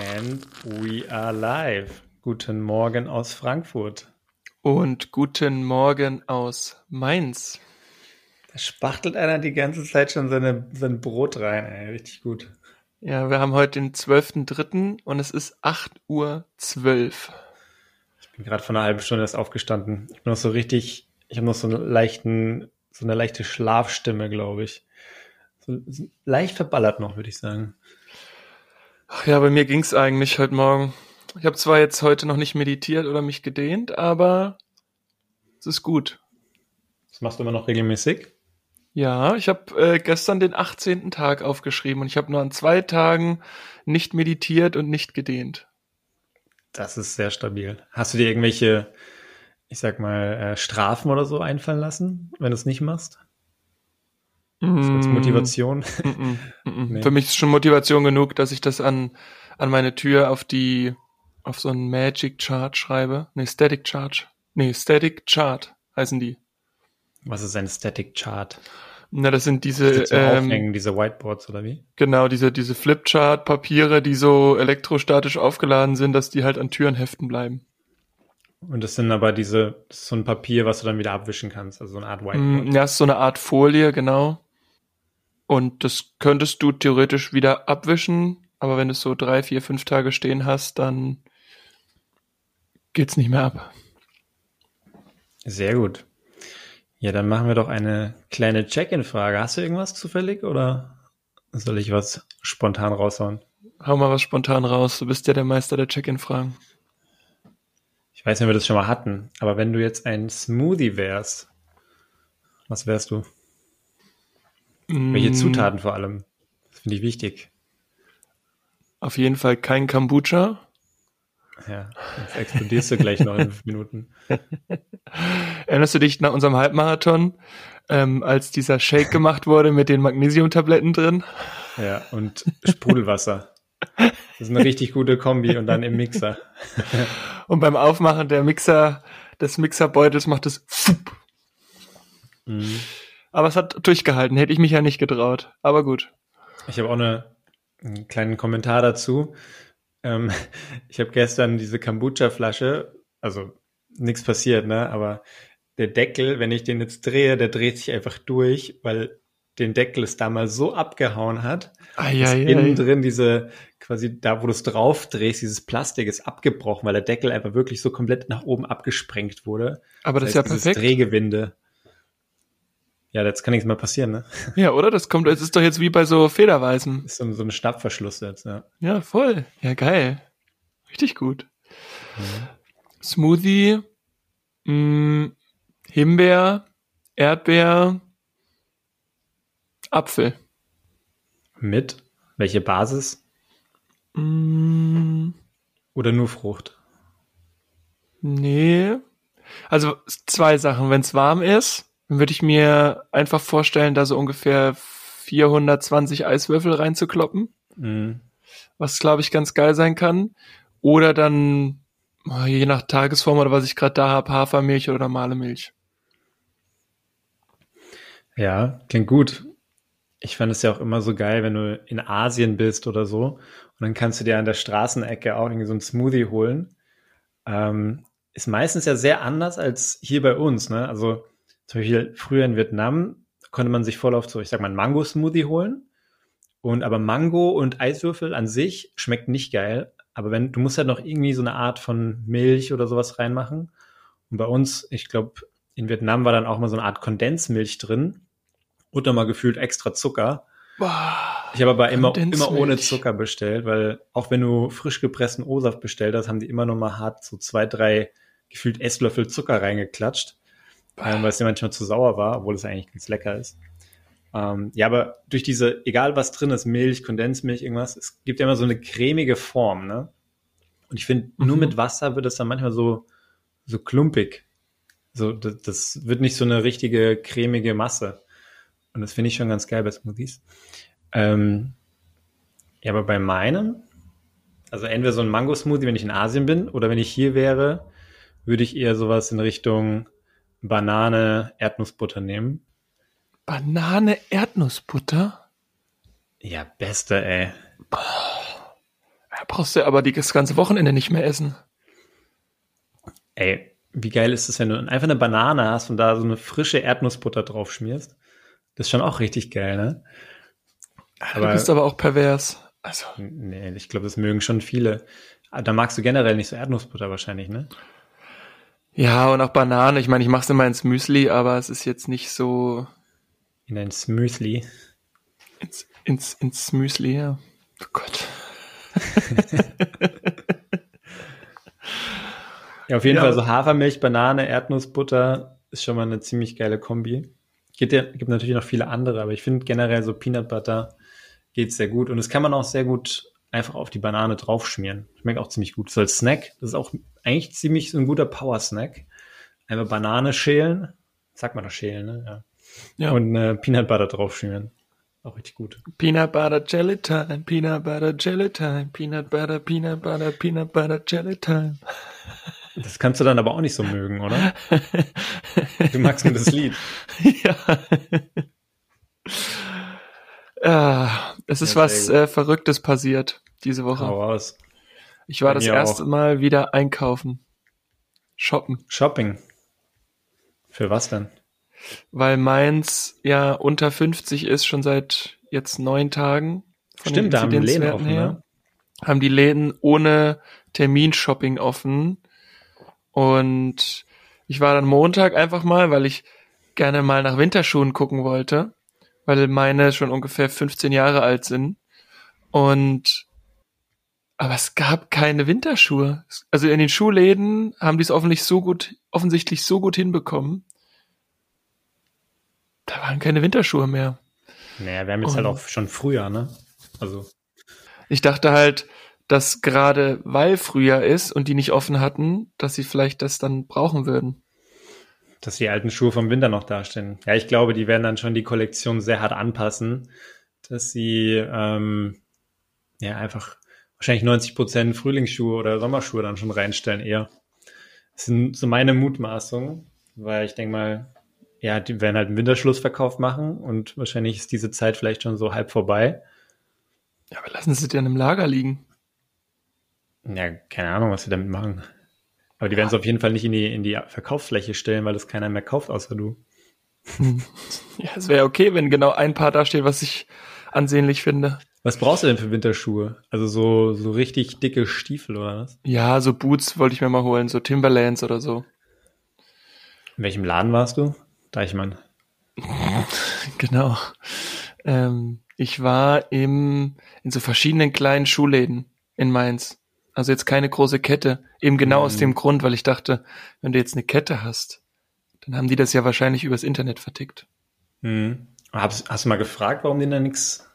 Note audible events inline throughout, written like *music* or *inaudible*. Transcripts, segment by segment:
And we are live. Guten Morgen aus Frankfurt. Und guten Morgen aus Mainz. Da spachtelt einer die ganze Zeit schon seine, sein Brot rein, ey. Richtig gut. Ja, wir haben heute den 12.3. und es ist 8.12 Uhr. Ich bin gerade vor einer halben Stunde erst aufgestanden. Ich bin noch so richtig, ich habe noch so einen leichten, so eine leichte Schlafstimme, glaube ich. So, so leicht verballert noch, würde ich sagen. Ach ja, bei mir ging's eigentlich heute Morgen. Ich habe zwar jetzt heute noch nicht meditiert oder mich gedehnt, aber es ist gut. Das machst du immer noch regelmäßig? Ja, ich habe äh, gestern den 18. Tag aufgeschrieben und ich habe nur an zwei Tagen nicht meditiert und nicht gedehnt. Das ist sehr stabil. Hast du dir irgendwelche, ich sag mal, äh, Strafen oder so einfallen lassen, wenn du es nicht machst? So als Mm, Motivation? mm, mm, mm. Nee. Für mich ist schon Motivation genug, dass ich das an, an meine Tür auf die, auf so einen Magic Chart schreibe. Nee, Static Chart. Nee, Static Chart heißen die. Was ist ein Static Chart? Na, das sind Die diese, ähm, aufhängen, diese Whiteboards oder wie? genau, diese, diese Flipchart-Papiere, die so elektrostatisch aufgeladen sind, dass die halt an Türen heften bleiben. Und das sind aber diese, das ist so ein Papier, was du dann wieder abwischen kannst, also so eine Art Whiteboard. Mm, Ja, ist so eine Art Folie, genau. Und das könntest du theoretisch wieder abwischen, aber wenn du es so drei, vier, fünf Tage stehen hast, dann geht's nicht mehr ab. Sehr gut. Ja, dann machen wir doch eine kleine Check-in-Frage. Hast du irgendwas zufällig oder soll ich was spontan raushauen? Hau mal was spontan raus. Du bist ja der Meister der Check-in-Fragen. Ich weiß nicht, ob wir das schon mal hatten, aber wenn du jetzt ein Smoothie wärst, was wärst du? Welche Mm, Zutaten vor allem? Das finde ich wichtig. Auf jeden Fall kein Kombucha. Ja, jetzt explodierst du gleich noch in fünf Minuten. *laughs* Erinnerst du dich nach unserem Halbmarathon, ähm, als dieser Shake gemacht wurde mit den Magnesiumtabletten drin? Ja, und Sprudelwasser. Das ist eine richtig gute Kombi und dann im Mixer. Und beim Aufmachen der Mixer, des Mixerbeutels macht es. Mhm. Aber es hat durchgehalten, hätte ich mich ja nicht getraut. Aber gut. Ich habe auch eine, einen kleinen Kommentar dazu. Ähm, *laughs* ich habe gestern diese Kombucha-Flasche, also nichts passiert, ne? Aber der Deckel, wenn ich den jetzt drehe, der dreht sich einfach durch, weil den Deckel es damals so abgehauen hat, dass innen drin diese, quasi da, wo du es drauf drehst, dieses Plastik ist abgebrochen, weil der Deckel einfach wirklich so komplett nach oben abgesprengt wurde. Aber das ist ja heißt, perfekt. Drehgewinde. Ja, jetzt kann nichts mehr passieren, ne? *laughs* Ja, oder? Das kommt, es ist doch jetzt wie bei so Federweisen. Ist so, so ein Schnappverschluss jetzt, ja. Ja, voll. Ja, geil. Richtig gut. Smoothie, mh, Himbeer, Erdbeer, Apfel. Mit? Welche Basis? Mh, Oder nur Frucht? nee. Also zwei Sachen. Wenn es warm ist, dann würde ich mir einfach vorstellen, da so ungefähr 420 Eiswürfel reinzukloppen. Mhm. was glaube ich ganz geil sein kann. Oder dann, oh, je nach Tagesform oder was ich gerade da habe, Hafermilch oder normale Milch. Ja, klingt gut. Ich fand es ja auch immer so geil, wenn du in Asien bist oder so. Und dann kannst du dir an der Straßenecke auch irgendwie so einen Smoothie holen. Ähm, ist meistens ja sehr anders als hier bei uns. Ne? Also zum Beispiel früher in Vietnam konnte man sich voll auf so, ich sag mal, einen Mango-Smoothie holen. Und aber Mango und Eiswürfel an sich schmeckt nicht geil. Aber wenn, du musst halt noch irgendwie so eine Art von Milch oder sowas reinmachen. Und bei uns, ich glaube, in Vietnam war dann auch mal so eine Art Kondensmilch drin. Und dann mal gefühlt extra Zucker. Boah, Ich habe aber immer, immer ohne Zucker bestellt, weil auch wenn du frisch gepressten O-Saft bestellt hast, haben die immer noch mal hart so zwei, drei gefühlt Esslöffel Zucker reingeklatscht, weil es dir manchmal zu sauer war, obwohl es eigentlich ganz lecker ist. Ähm, ja, aber durch diese, egal was drin ist, Milch, Kondensmilch, irgendwas, es gibt ja immer so eine cremige Form, ne? Und ich finde, nur Mhm. mit Wasser wird es dann manchmal so, so klumpig. So, das, das wird nicht so eine richtige cremige Masse. Und das finde ich schon ganz geil bei Smoothies. Ähm, ja, aber bei meinem, also entweder so ein Mango-Smoothie, wenn ich in Asien bin, oder wenn ich hier wäre, würde ich eher sowas in Richtung Banane, Erdnussbutter nehmen. Banane, Erdnussbutter? Ja, beste, ey. Ja, brauchst du aber das ganze Wochenende nicht mehr essen. Ey, wie geil ist es, wenn du einfach eine Banane hast und da so eine frische Erdnussbutter drauf schmierst? Das ist schon auch richtig geil, ne? Aber, du bist aber auch pervers. Also. Nee, ich glaube, das mögen schon viele. Ah, da magst du generell nicht so Erdnussbutter wahrscheinlich, ne? Ja, und auch Banane. Ich meine, ich mache es immer ins Müsli, aber es ist jetzt nicht so. In ein Smüsli. Ins, ins, ins Müsli, ja. Oh Gott. *laughs* ja, auf jeden ja. Fall so Hafermilch, Banane, Erdnussbutter ist schon mal eine ziemlich geile Kombi. Gibt, ja, gibt natürlich noch viele andere, aber ich finde generell so Peanut Butter geht sehr gut. Und das kann man auch sehr gut einfach auf die Banane draufschmieren. Schmeckt auch ziemlich gut. So als Snack, das ist auch eigentlich ziemlich so ein guter Power-Snack. Einfach Banane schälen. Sagt man doch schälen, ne? Ja. ja. Und äh, Peanut Butter draufschmieren. Auch richtig gut. Peanut Butter Jelly Time, Peanut Butter Jelly Time, Peanut Butter, Peanut Butter, Peanut Butter Jelly Time. *laughs* Das kannst du dann aber auch nicht so mögen, oder? *laughs* Du magst nur das Lied. *laughs* Ja. Ah, es ist ja, was äh, Verrücktes passiert diese Woche. Hau raus. Ich war Bei das erste auch. Mal wieder einkaufen. Shoppen. Shopping. Für was denn? weil Mainz ja unter 50 ist, schon seit jetzt neun Tagen. Stimmt, da haben die Läden offen, her. Ne? Haben die Läden ohne Terminshopping offen. Und ich war dann Montag einfach mal, weil ich gerne mal nach Winterschuhen gucken wollte, weil meine schon ungefähr 15 Jahre alt sind. Und aber es gab keine Winterschuhe. Also in den Schuhläden haben die es offensichtlich so gut, offensichtlich so gut hinbekommen, da waren keine Winterschuhe mehr. Naja, wir haben jetzt halt Und halt auch schon früher, ne? Also. Ich dachte halt, dass gerade weil Frühjahr ist und die nicht offen hatten, dass sie vielleicht das dann brauchen würden. Dass die alten Schuhe vom Winter noch dastehen. Ja, ich glaube, die werden dann schon die Kollektion sehr hart anpassen, dass sie ähm, ja einfach wahrscheinlich 90 Prozent Frühlingsschuhe oder Sommerschuhe dann schon reinstellen eher. Das sind so meine Mutmaßungen, weil ich denke mal, ja, die werden halt einen Winterschlussverkauf machen und wahrscheinlich ist diese Zeit vielleicht schon so halb vorbei. Ja, aber lassen sie dann im Lager liegen. Ja, keine Ahnung, was sie damit machen. Aber die werden es auf jeden Fall nicht in die, in die Verkaufsfläche stellen, weil es keiner mehr kauft, außer du. *laughs* ja, es wäre okay, wenn genau ein Paar da steht, was ich ansehnlich finde. Was brauchst du denn für Winterschuhe? Also so, so richtig dicke Stiefel oder was? Ja, so Boots wollte ich mir mal holen, so Timberlands oder so. In welchem Laden warst du? Deichmann. *laughs* Genau. Ähm, ich war im, in so verschiedenen kleinen Schuhläden in Mainz. Also jetzt keine große Kette. Eben genau mhm. aus dem Grund, weil ich dachte, wenn du jetzt eine Kette hast, dann haben die das ja wahrscheinlich übers Internet vertickt. Mhm. Hast, hast, du mal gefragt, warum die da nichts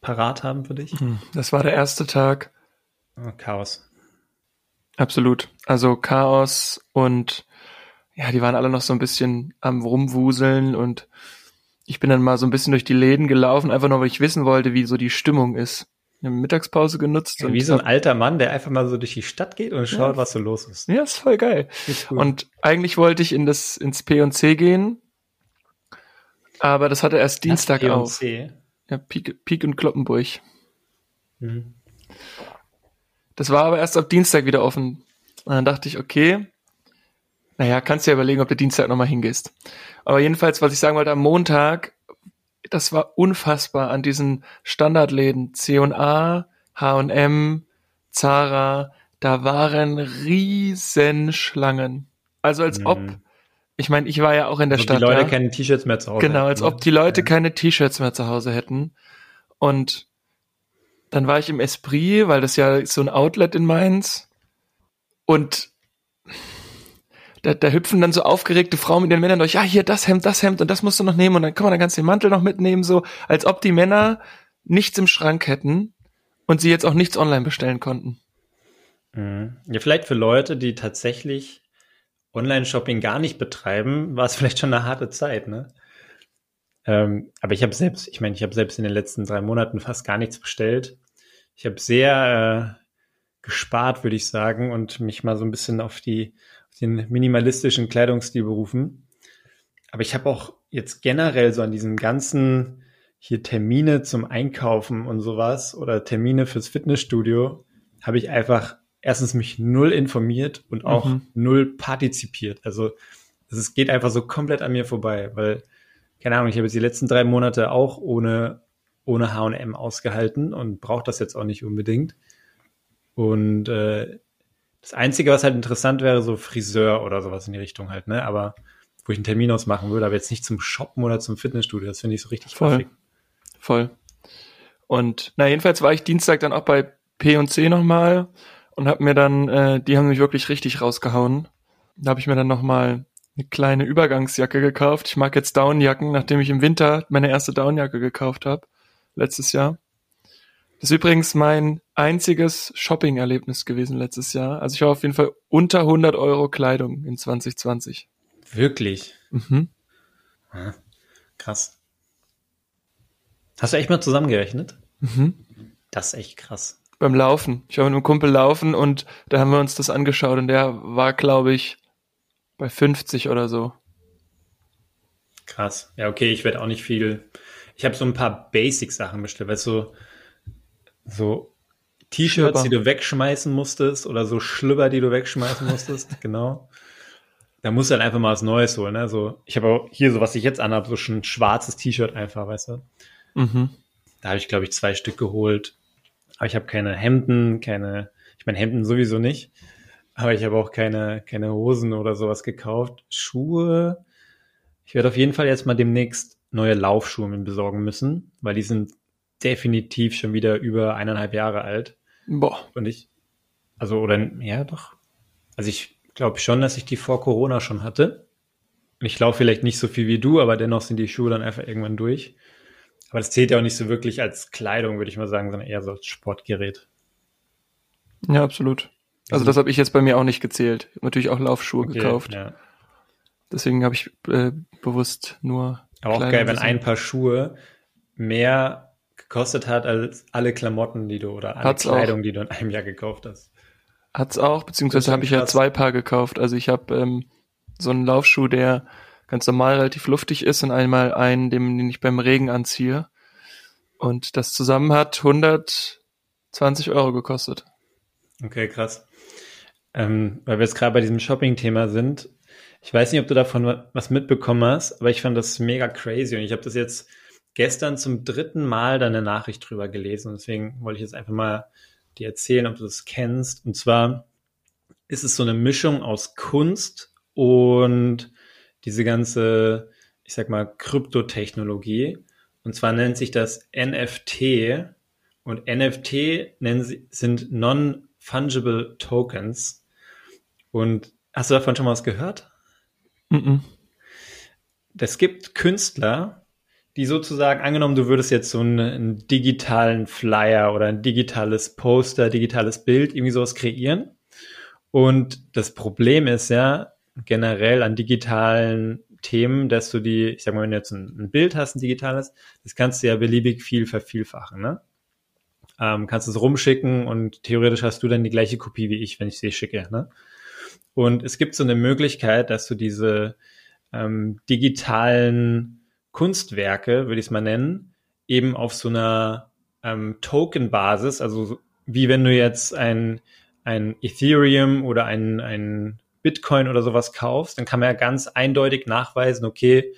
parat haben für dich? Hm, das war der erste Tag. Oh, Chaos. Absolut. Also Chaos und ja, die waren alle noch so ein bisschen am Rumwuseln und ich bin dann mal so ein bisschen durch die Läden gelaufen, einfach nur, weil ich wissen wollte, wie so die Stimmung ist. Habe Mittagspause genutzt. Ja, wie so ein alter Mann, der einfach mal so durch die Stadt geht und schaut, ja. was so los ist. Ja, ist voll geil. Ist und eigentlich wollte ich in das, ins P&C gehen, aber das hatte erst Dienstag das auf. Ja, Pik, Pik und Kloppenburg. Mhm. Das war aber erst ab Dienstag wieder offen. Und dann dachte ich, okay, naja, kannst du ja überlegen, ob du Dienstag nochmal hingehst. Aber jedenfalls, was ich sagen wollte, am Montag, das war unfassbar an diesen Standardläden C&A, H&M, Zara, da waren riesen Schlangen. Also als mhm. ob, ich meine, ich war ja auch in der als Stadt. Die Leute ja. keine T-Shirts mehr zu Hause Genau, als hätten, ob die Leute ja. keine T-Shirts mehr zu Hause hätten. Und dann war ich im Esprit, weil das ja so ein Outlet in Mainz. Und da, da hüpfen dann so aufgeregte Frauen mit den Männern durch, ja, hier das Hemd, das Hemd und das musst du noch nehmen und dann kann man dann ganz den Mantel noch mitnehmen, so, als ob die Männer nichts im Schrank hätten und sie jetzt auch nichts online bestellen konnten. Mhm. Ja, vielleicht für Leute, die tatsächlich Online-Shopping gar nicht betreiben, war es vielleicht schon eine harte Zeit, ne? Ähm, aber ich habe selbst, ich meine, ich habe selbst in den letzten drei Monaten fast gar nichts bestellt. Ich habe sehr äh, gespart, würde ich sagen, und mich mal so ein bisschen auf die den minimalistischen Kleidungsstil berufen. Aber ich habe auch jetzt generell so an diesen ganzen hier Termine zum Einkaufen und sowas oder Termine fürs Fitnessstudio habe ich einfach erstens mich null informiert und auch mhm. null partizipiert. Also es geht einfach so komplett an mir vorbei, weil, keine Ahnung, ich habe jetzt die letzten drei Monate auch ohne, ohne H&M ausgehalten und brauche das jetzt auch nicht unbedingt. Und äh, das Einzige, was halt interessant wäre, so Friseur oder sowas in die Richtung halt, ne? Aber wo ich einen Termin ausmachen würde, aber jetzt nicht zum Shoppen oder zum Fitnessstudio. Das finde ich so richtig Voll. Affig. Voll. Und na, jedenfalls war ich Dienstag dann auch bei P&C nochmal und habe mir dann, äh, die haben mich wirklich richtig rausgehauen. Da habe ich mir dann nochmal eine kleine Übergangsjacke gekauft. Ich mag jetzt Downjacken, nachdem ich im Winter meine erste Downjacke gekauft habe, letztes Jahr. Das ist übrigens mein einziges Shopping-Erlebnis gewesen letztes Jahr. Also ich war auf jeden Fall unter 100 Euro Kleidung in 2020. Wirklich? Mhm. Ah, krass. Hast du echt mal zusammengerechnet? Mhm. Das ist echt krass. Beim Laufen. Ich war mit einem Kumpel laufen und da haben wir uns das angeschaut und der war, glaube ich, bei 50 oder so. Krass. Ja, okay, ich werde auch nicht viel. Ich habe so ein paar Basic-Sachen bestellt, weißt du, so T-Shirts, die du wegschmeißen musstest oder so Schlüpper, die du wegschmeißen musstest, *laughs* genau. Da musst du dann einfach mal was Neues holen. Ne? So, ich habe auch hier so, was ich jetzt anhabe, so schon ein schwarzes T-Shirt einfach, weißt du. Mhm. Da habe ich, glaube ich, zwei Stück geholt. Aber ich habe keine Hemden, keine, ich meine Hemden sowieso nicht. Aber ich habe auch keine, keine Hosen oder sowas gekauft. Schuhe. Ich werde auf jeden Fall jetzt mal demnächst neue Laufschuhe mir besorgen müssen, weil die sind definitiv schon wieder über eineinhalb Jahre alt. Boah. Und ich, also, oder, ja, doch. Also ich glaube schon, dass ich die vor Corona schon hatte. Ich laufe vielleicht nicht so viel wie du, aber dennoch sind die Schuhe dann einfach irgendwann durch. Aber das zählt ja auch nicht so wirklich als Kleidung, würde ich mal sagen, sondern eher so als Sportgerät. Ja, absolut. Also mhm. das habe ich jetzt bei mir auch nicht gezählt. Ich natürlich auch Laufschuhe okay, gekauft. Ja. Deswegen habe ich äh, bewusst nur. Aber auch geil, wenn ein Paar Schuhe mehr gekostet hat als alle Klamotten, die du oder alle Hat's Kleidung, auch. die du in einem Jahr gekauft hast. Hat's auch, beziehungsweise habe ich ja zwei Paar gekauft. Also ich habe ähm, so einen Laufschuh, der ganz normal relativ luftig ist und einmal einen, den, den ich beim Regen anziehe. Und das zusammen hat 120 Euro gekostet. Okay, krass. Ähm, weil wir jetzt gerade bei diesem Shopping-Thema sind. Ich weiß nicht, ob du davon was mitbekommen hast, aber ich fand das mega crazy und ich habe das jetzt gestern zum dritten Mal deine Nachricht drüber gelesen und deswegen wollte ich jetzt einfach mal dir erzählen, ob du das kennst. Und zwar ist es so eine Mischung aus Kunst und diese ganze, ich sag mal, Kryptotechnologie. Und zwar nennt sich das NFT und NFT nennen sie, sind Non-Fungible Tokens. Und hast du davon schon mal was gehört? Mm, -mm. Es gibt Künstler, die sozusagen, angenommen, du würdest jetzt so einen, einen, digitalen Flyer oder ein digitales Poster, digitales Bild, irgendwie sowas kreieren. Und das Problem ist ja generell an digitalen Themen, dass du die, ich sag mal, wenn du jetzt ein, ein Bild hast, ein digitales, das kannst du ja beliebig viel vervielfachen, ne? Ähm, kannst es rumschicken und theoretisch hast du dann die gleiche Kopie wie ich, wenn ich sie schicke, ne? Und es gibt so eine Möglichkeit, dass du diese ähm, digitalen Kunstwerke, würde ich es mal nennen, eben auf so einer ähm, Token-Basis, also wie wenn du jetzt ein, ein Ethereum oder ein, ein Bitcoin oder sowas kaufst, dann kann man ja ganz eindeutig nachweisen, okay,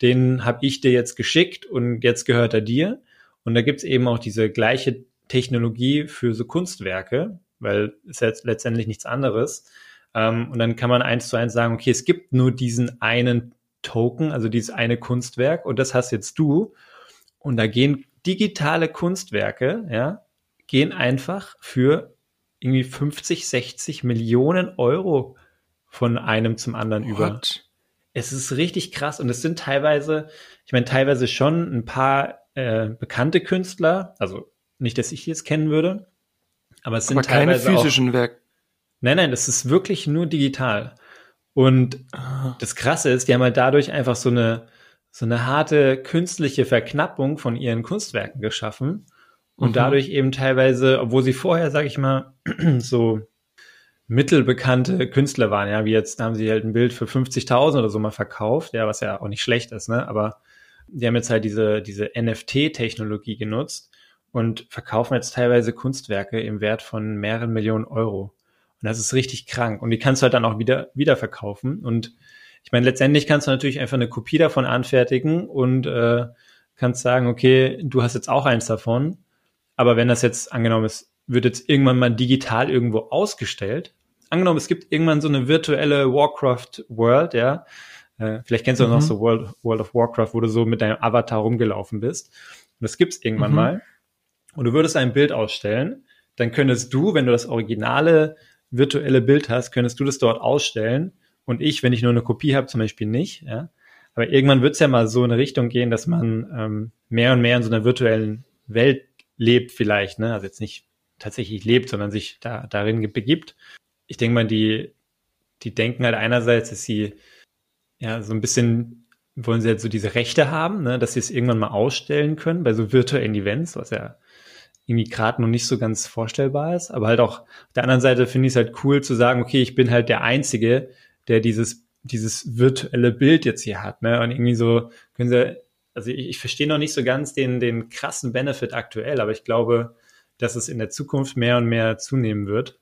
den habe ich dir jetzt geschickt und jetzt gehört er dir. Und da gibt es eben auch diese gleiche Technologie für so Kunstwerke, weil es jetzt letztendlich nichts anderes. Ähm, und dann kann man eins zu eins sagen, okay, es gibt nur diesen einen Token, also dieses eine Kunstwerk und das hast jetzt du. Und da gehen digitale Kunstwerke, ja, gehen einfach für irgendwie 50, 60 Millionen Euro von einem zum anderen What? über. Es ist richtig krass und es sind teilweise, ich meine, teilweise schon ein paar äh, bekannte Künstler, also nicht, dass ich die jetzt kennen würde, aber es sind aber keine physischen Werke. Nein, nein, das ist wirklich nur digital. Und das Krasse ist, die haben halt dadurch einfach so eine, so eine harte künstliche Verknappung von ihren Kunstwerken geschaffen und mhm. dadurch eben teilweise, obwohl sie vorher, sag ich mal, *clears throat* so mittelbekannte Künstler waren, ja, wie jetzt da haben sie halt ein Bild für 50.000 oder so mal verkauft, ja, was ja auch nicht schlecht ist, ne, aber die haben jetzt halt diese, diese NFT-Technologie genutzt und verkaufen jetzt teilweise Kunstwerke im Wert von mehreren Millionen Euro. Und das ist richtig krank. Und die kannst du halt dann auch wieder, wieder verkaufen. Und ich meine, letztendlich kannst du natürlich einfach eine Kopie davon anfertigen und äh, kannst sagen, okay, du hast jetzt auch eins davon. Aber wenn das jetzt angenommen ist, wird jetzt irgendwann mal digital irgendwo ausgestellt. Angenommen, es gibt irgendwann so eine virtuelle Warcraft World, ja. Äh, vielleicht kennst du mhm. noch so World, World of Warcraft, wo du so mit deinem Avatar rumgelaufen bist. Und das gibt's irgendwann mhm. mal. Und du würdest ein Bild ausstellen, dann könntest du, wenn du das originale virtuelle Bild hast, könntest du das dort ausstellen und ich, wenn ich nur eine Kopie habe, zum Beispiel nicht. Ja? Aber irgendwann wird es ja mal so in eine Richtung gehen, dass man ähm, mehr und mehr in so einer virtuellen Welt lebt vielleicht. Ne? Also jetzt nicht tatsächlich lebt, sondern sich da darin begibt. Ich denke mal, die, die denken halt einerseits, dass sie ja so ein bisschen wollen sie jetzt so diese Rechte haben, ne, dass sie es irgendwann mal ausstellen können bei so virtuellen Events, was ja irgendwie gerade noch nicht so ganz vorstellbar ist. Aber halt auch auf der anderen Seite finde ich es halt cool zu sagen, okay, ich bin halt der Einzige, der dieses, dieses virtuelle Bild jetzt hier hat. Ne? Und irgendwie so können sie, also ich, ich verstehe noch nicht so ganz den, den krassen Benefit aktuell, aber ich glaube, dass es in der Zukunft mehr und mehr zunehmen wird.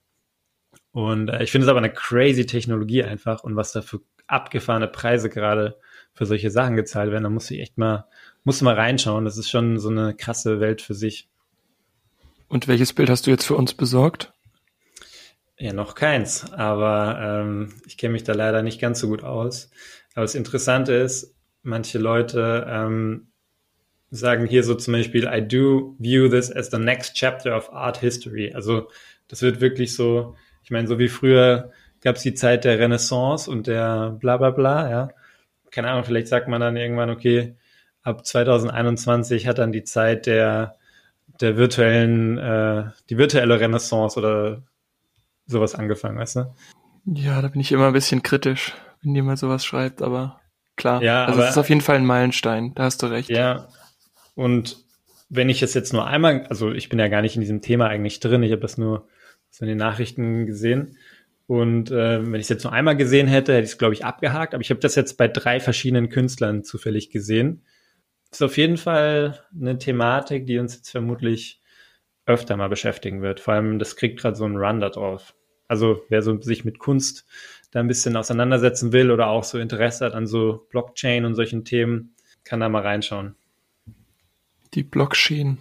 Und äh, ich finde es aber eine crazy Technologie einfach und was da für abgefahrene Preise gerade für solche Sachen gezahlt werden, da muss ich echt mal, muss mal reinschauen. Das ist schon so eine krasse Welt für sich. Und welches Bild hast du jetzt für uns besorgt? Ja, noch keins, aber ähm, ich kenne mich da leider nicht ganz so gut aus. Aber das Interessante ist, manche Leute ähm, sagen hier so zum Beispiel, I do view this as the next chapter of art history. Also das wird wirklich so, ich meine, so wie früher gab es die Zeit der Renaissance und der bla bla bla, ja. Keine Ahnung, vielleicht sagt man dann irgendwann, okay, ab 2021 hat dann die Zeit der, der virtuellen, äh, die virtuelle Renaissance oder sowas angefangen, weißt du? Ja, da bin ich immer ein bisschen kritisch, wenn jemand sowas schreibt, aber klar. Ja, also aber, es ist auf jeden Fall ein Meilenstein, da hast du recht. Ja. Und wenn ich es jetzt nur einmal, also ich bin ja gar nicht in diesem Thema eigentlich drin, ich habe das nur so in den Nachrichten gesehen. Und äh, wenn ich es jetzt nur einmal gesehen hätte, hätte ich es, glaube ich, abgehakt. Aber ich habe das jetzt bei drei verschiedenen Künstlern zufällig gesehen. Ist auf jeden Fall eine Thematik, die uns jetzt vermutlich öfter mal beschäftigen wird. Vor allem, das kriegt gerade so einen Run da drauf. Also wer so sich mit Kunst da ein bisschen auseinandersetzen will oder auch so Interesse hat an so Blockchain und solchen Themen, kann da mal reinschauen. Die Blockchain.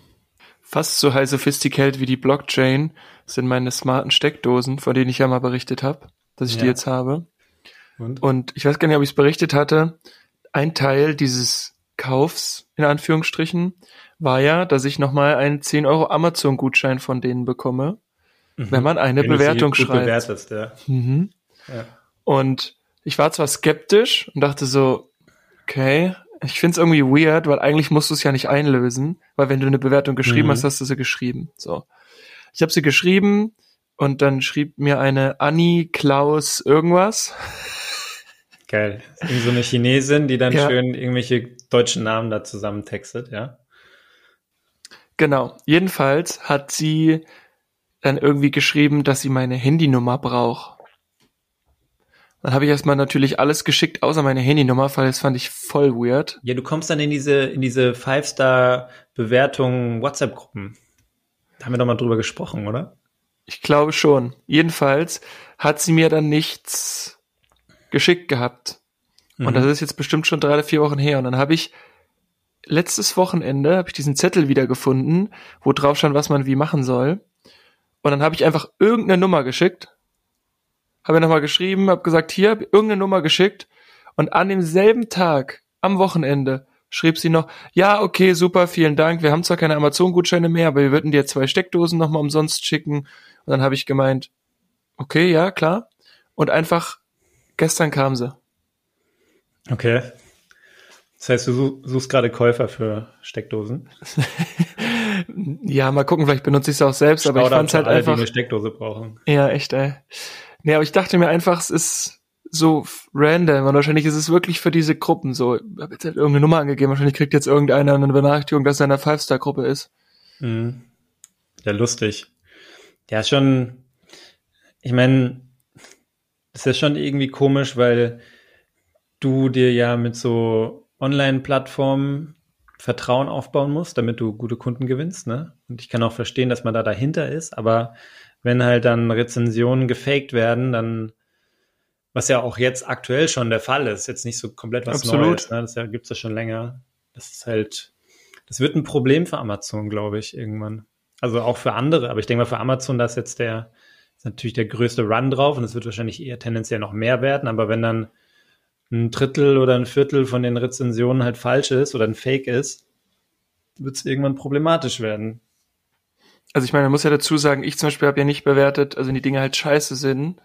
Fast so high sophisticated wie die Blockchain sind meine smarten Steckdosen, von denen ich ja mal berichtet habe, dass ich ja. die jetzt habe. Und? und ich weiß gar nicht, ob ich es berichtet hatte. Ein Teil dieses Kaufs, in Anführungsstrichen, war ja, dass ich nochmal einen 10 Euro Amazon-Gutschein von denen bekomme, mhm. wenn man eine wenn Bewertung schreibt. Bewertest, ja. Mhm. ja. Und ich war zwar skeptisch und dachte so, okay, ich find's irgendwie weird, weil eigentlich musst du es ja nicht einlösen, weil wenn du eine Bewertung geschrieben mhm. hast, hast du sie geschrieben. So. Ich habe sie geschrieben und dann schrieb mir eine Annie Klaus irgendwas. *laughs* Geil. So eine Chinesin, die dann ja. schön irgendwelche deutschen Namen da zusammen textet, ja? Genau. Jedenfalls hat sie dann irgendwie geschrieben, dass sie meine Handynummer braucht. Dann habe ich erstmal natürlich alles geschickt, außer meine Handynummer, weil das fand ich voll weird. Ja, du kommst dann in diese, in diese Five-Star-Bewertung WhatsApp-Gruppen. Da haben wir doch mal drüber gesprochen, oder? Ich glaube schon. Jedenfalls hat sie mir dann nichts geschickt gehabt. Mhm. Und das ist jetzt bestimmt schon drei oder vier Wochen her. Und dann habe ich letztes Wochenende habe ich diesen Zettel wiedergefunden, wo drauf stand, was man wie machen soll. Und dann habe ich einfach irgendeine Nummer geschickt. Habe nochmal geschrieben, habe gesagt, hier, hab irgendeine Nummer geschickt. Und an demselben Tag, am Wochenende, schrieb sie noch, ja, okay, super, vielen Dank. Wir haben zwar keine Amazon-Gutscheine mehr, aber wir würden dir zwei Steckdosen nochmal umsonst schicken. Und dann habe ich gemeint, okay, ja, klar. Und einfach, gestern kam sie. Okay. Das heißt, du suchst gerade Käufer für Steckdosen? *laughs* ja, mal gucken, vielleicht benutze ich es auch selbst, aber ich fand es halt alle, einfach. Die eine Steckdose brauchen. Ja, echt, ey. Nee, aber ich dachte mir einfach, es ist so random und wahrscheinlich ist es wirklich für diese Gruppen so. Ich habe jetzt halt irgendeine Nummer angegeben, wahrscheinlich kriegt jetzt irgendeiner eine Benachrichtigung, dass er in einer Five-Star-Gruppe ist. Mhm. Ja, lustig. Ja, schon, ich meine, ist ja schon irgendwie komisch, weil du dir ja mit so Online-Plattformen Vertrauen aufbauen musst, damit du gute Kunden gewinnst. Ne? Und ich kann auch verstehen, dass man da dahinter ist, aber wenn halt dann Rezensionen gefaked werden, dann was ja auch jetzt aktuell schon der Fall ist, jetzt nicht so komplett was Absolut. Neues, ne? das ja, gibt's ja schon länger. Das ist halt, das wird ein Problem für Amazon, glaube ich, irgendwann. Also auch für andere, aber ich denke mal für Amazon, da ist jetzt der, ist natürlich der größte Run drauf und es wird wahrscheinlich eher tendenziell noch mehr werden, aber wenn dann ein Drittel oder ein Viertel von den Rezensionen halt falsch ist oder ein Fake ist, wird es irgendwann problematisch werden. Also ich meine, man muss ja dazu sagen, ich zum Beispiel habe ja nicht bewertet, also wenn die Dinge halt scheiße sind,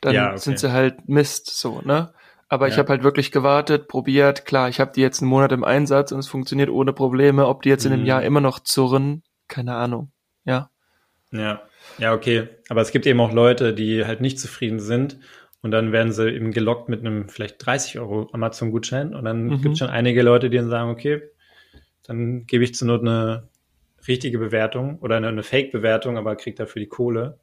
dann ja, okay. sind sie halt Mist, so, ne? Aber ja. ich habe halt wirklich gewartet, probiert, klar, ich habe die jetzt einen Monat im Einsatz und es funktioniert ohne Probleme. Ob die jetzt mhm. in einem. Jahr immer noch zurren, keine Ahnung. Ja. Ja. Ja, okay. Aber es gibt eben auch Leute, die halt nicht zufrieden sind und dann werden sie eben gelockt mit einem vielleicht 30 Euro Amazon-Gutschein und dann mhm. gibt es schon einige Leute, die dann sagen, okay, dann gebe ich zur Not eine richtige Bewertung oder eine, eine Fake-Bewertung, aber kriege dafür die Kohle.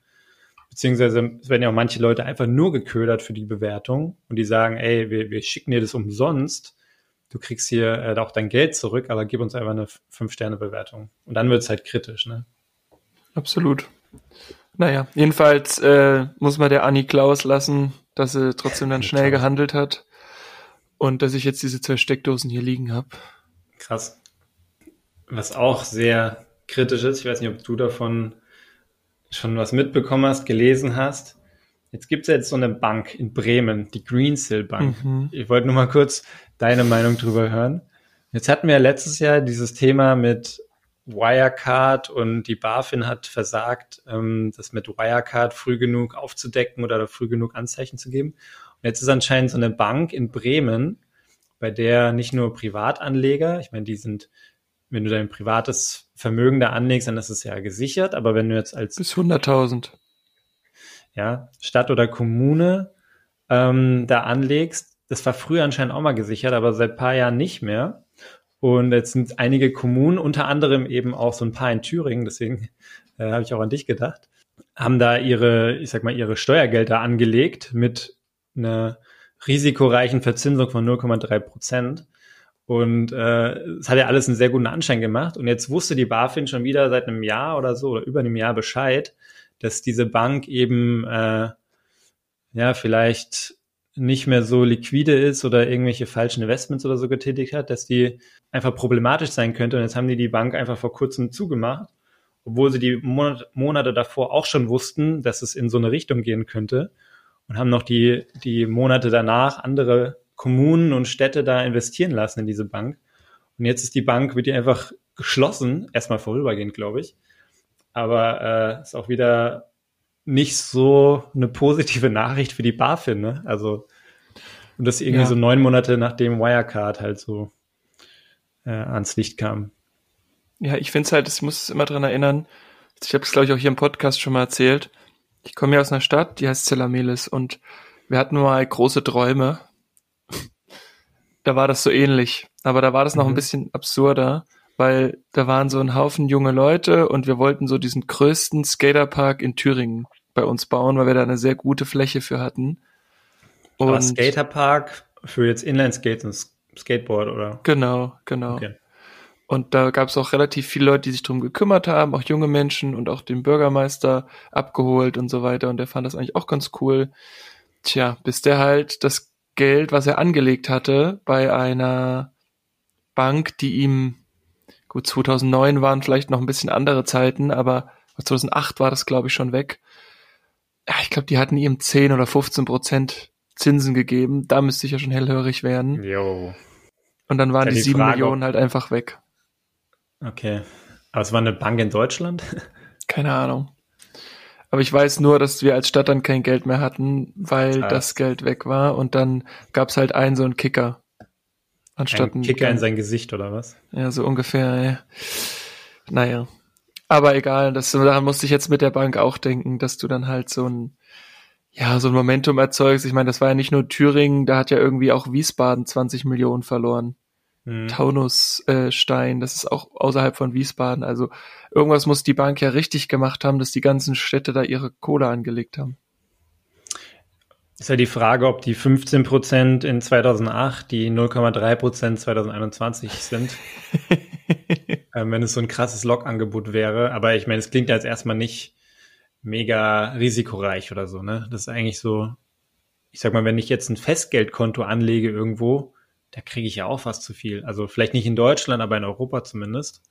Beziehungsweise es werden ja auch manche Leute einfach nur geködert für die Bewertung und die sagen, ey, wir, wir schicken dir das umsonst. Du kriegst hier äh, auch dein Geld zurück, aber gib uns einfach eine Fünf-Sterne-Bewertung. Und dann wird es halt kritisch, ne? Absolut. Naja, jedenfalls äh, muss man der Annie Klaus lassen, dass sie trotzdem dann schnell gehandelt hat und dass ich jetzt diese zwei Steckdosen hier liegen habe. Krass. Was auch sehr kritisch ist, ich weiß nicht, ob du davon schon was mitbekommen hast, gelesen hast. Jetzt gibt es ja jetzt so eine Bank in Bremen, die Greensill Bank. Mhm. Ich wollte nur mal kurz deine Meinung drüber hören. Jetzt hatten wir ja letztes Jahr dieses Thema mit Wirecard und die BaFin hat versagt, ähm, das mit Wirecard früh genug aufzudecken oder früh genug Anzeichen zu geben. Und jetzt ist anscheinend so eine Bank in Bremen, bei der nicht nur Privatanleger, ich meine, die sind, wenn du dein privates Vermögen da anlegst, dann ist es ja gesichert. Aber wenn du jetzt als bis 100.000 ja Stadt oder Kommune ähm, da anlegst, das war früher anscheinend auch mal gesichert, aber seit paar Jahren nicht mehr. Und jetzt sind einige Kommunen, unter anderem eben auch so ein paar in Thüringen, deswegen äh, habe ich auch an dich gedacht, haben da ihre, ich sag mal, ihre Steuergelder angelegt mit einer risikoreichen Verzinsung von 0,3 Prozent. Und äh, es hat ja alles einen sehr guten Anschein gemacht. Und jetzt wusste die BaFin schon wieder seit einem Jahr oder so oder über einem Jahr Bescheid, dass diese Bank eben äh, ja vielleicht nicht mehr so liquide ist oder irgendwelche falschen Investments oder so getätigt hat, dass die einfach problematisch sein könnte. Und jetzt haben die die Bank einfach vor kurzem zugemacht, obwohl sie die Monate, Monate davor auch schon wussten, dass es in so eine Richtung gehen könnte und haben noch die, die Monate danach andere Kommunen und Städte da investieren lassen in diese Bank. Und jetzt ist die Bank, wird die einfach geschlossen, erstmal vorübergehend, glaube ich. Aber äh, ist auch wieder nicht so eine positive *laughs* Nachricht für die BaFin, ne? Also, und das irgendwie ja. so neun Monate nachdem Wirecard halt so äh, ans Licht kam. Ja, ich finde es halt, ich muss es immer dran erinnern, ich habe es, glaube ich, auch hier im Podcast schon mal erzählt. Ich komme ja aus einer Stadt, die heißt Zellamelis und wir hatten mal große Träume *laughs* da war das so ähnlich. Aber da war das noch mhm. ein bisschen absurder, weil da waren so ein Haufen junge Leute und wir wollten so diesen größten Skaterpark in Thüringen bei uns bauen, weil wir da eine sehr gute Fläche für hatten. Und Aber Skaterpark für jetzt Inline-Skates und Skateboard, oder? Genau, genau. Okay. Und da gab es auch relativ viele Leute, die sich drum gekümmert haben, auch junge Menschen und auch den Bürgermeister abgeholt und so weiter. Und der fand das eigentlich auch ganz cool. Tja, bis der halt das Geld, was er angelegt hatte bei einer Bank, die ihm, gut, 2009 waren vielleicht noch ein bisschen andere Zeiten, aber 2008 war das, glaube ich, schon weg. Ja, ich glaube, die hatten ihm 10 oder 15 Prozent Zinsen gegeben. Da müsste ich ja schon hellhörig werden. Jo. Und dann waren ja, die, die 7 Frage, Millionen halt einfach weg. Okay. Aber es war eine Bank in Deutschland? *laughs* Keine Ahnung. Aber ich weiß nur, dass wir als Stadt dann kein Geld mehr hatten, weil das, das Geld weg war und dann gab's halt einen so einen Kicker. Anstatt ein Kicker in sein Gesicht oder was? Ja, so ungefähr. Ja. Naja. Aber egal, das, daran musste ich jetzt mit der Bank auch denken, dass du dann halt so ein, ja, so ein Momentum erzeugst. Ich meine, das war ja nicht nur Thüringen, da hat ja irgendwie auch Wiesbaden 20 Millionen verloren. Mhm. Taunusstein, äh, das ist auch außerhalb von Wiesbaden. Also irgendwas muss die Bank ja richtig gemacht haben, dass die ganzen Städte da ihre Kohle angelegt haben. Ist ja die Frage, ob die 15 Prozent in 2008 die 0,3 Prozent 2021 sind. *laughs* ähm, wenn es so ein krasses Log-Angebot wäre. Aber ich meine, es klingt ja jetzt erstmal nicht mega risikoreich oder so, ne? Das ist eigentlich so, ich sag mal, wenn ich jetzt ein Festgeldkonto anlege irgendwo, da kriege ich ja auch fast zu viel. Also vielleicht nicht in Deutschland, aber in Europa zumindest.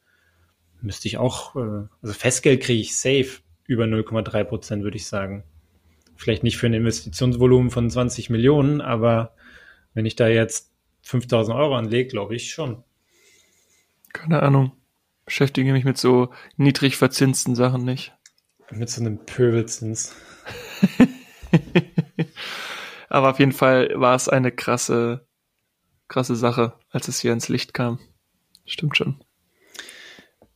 Müsste ich auch, äh, also Festgeld kriege ich safe über 0,3 Prozent, würde ich sagen. Vielleicht nicht für ein Investitionsvolumen von 20 Millionen, aber wenn ich da jetzt 5000 Euro anlege, glaube ich schon. Keine Ahnung. Beschäftige mich mit so niedrig verzinsten Sachen nicht. Mit so einem Pöbelzins. *laughs* Aber auf jeden Fall war es eine krasse, krasse Sache, als es hier ins Licht kam. Stimmt schon.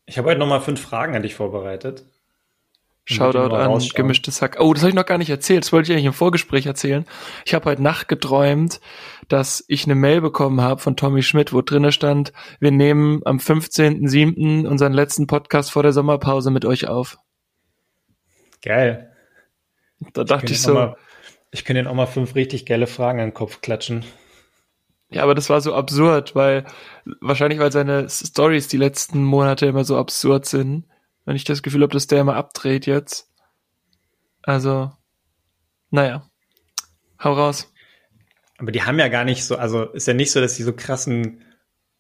Ich habe heute nochmal fünf Fragen an dich vorbereitet. Shoutout an gemischtes Hack. Oh, das habe ich noch gar nicht erzählt. Das wollte ich eigentlich im Vorgespräch erzählen. Ich habe heute Nacht geträumt, dass ich eine Mail bekommen habe von Tommy Schmidt, wo drinne stand, wir nehmen am 15.07. unseren letzten Podcast vor der Sommerpause mit euch auf. Geil. Da dachte ich, ich so. Mal, ich könnte Ihnen auch mal fünf richtig geile Fragen an den Kopf klatschen. Ja, aber das war so absurd, weil wahrscheinlich, weil seine Stories die letzten Monate immer so absurd sind wenn ich das Gefühl habe, dass der immer abdreht jetzt. Also, naja. Hau raus. Aber die haben ja gar nicht so, also ist ja nicht so, dass die so krassen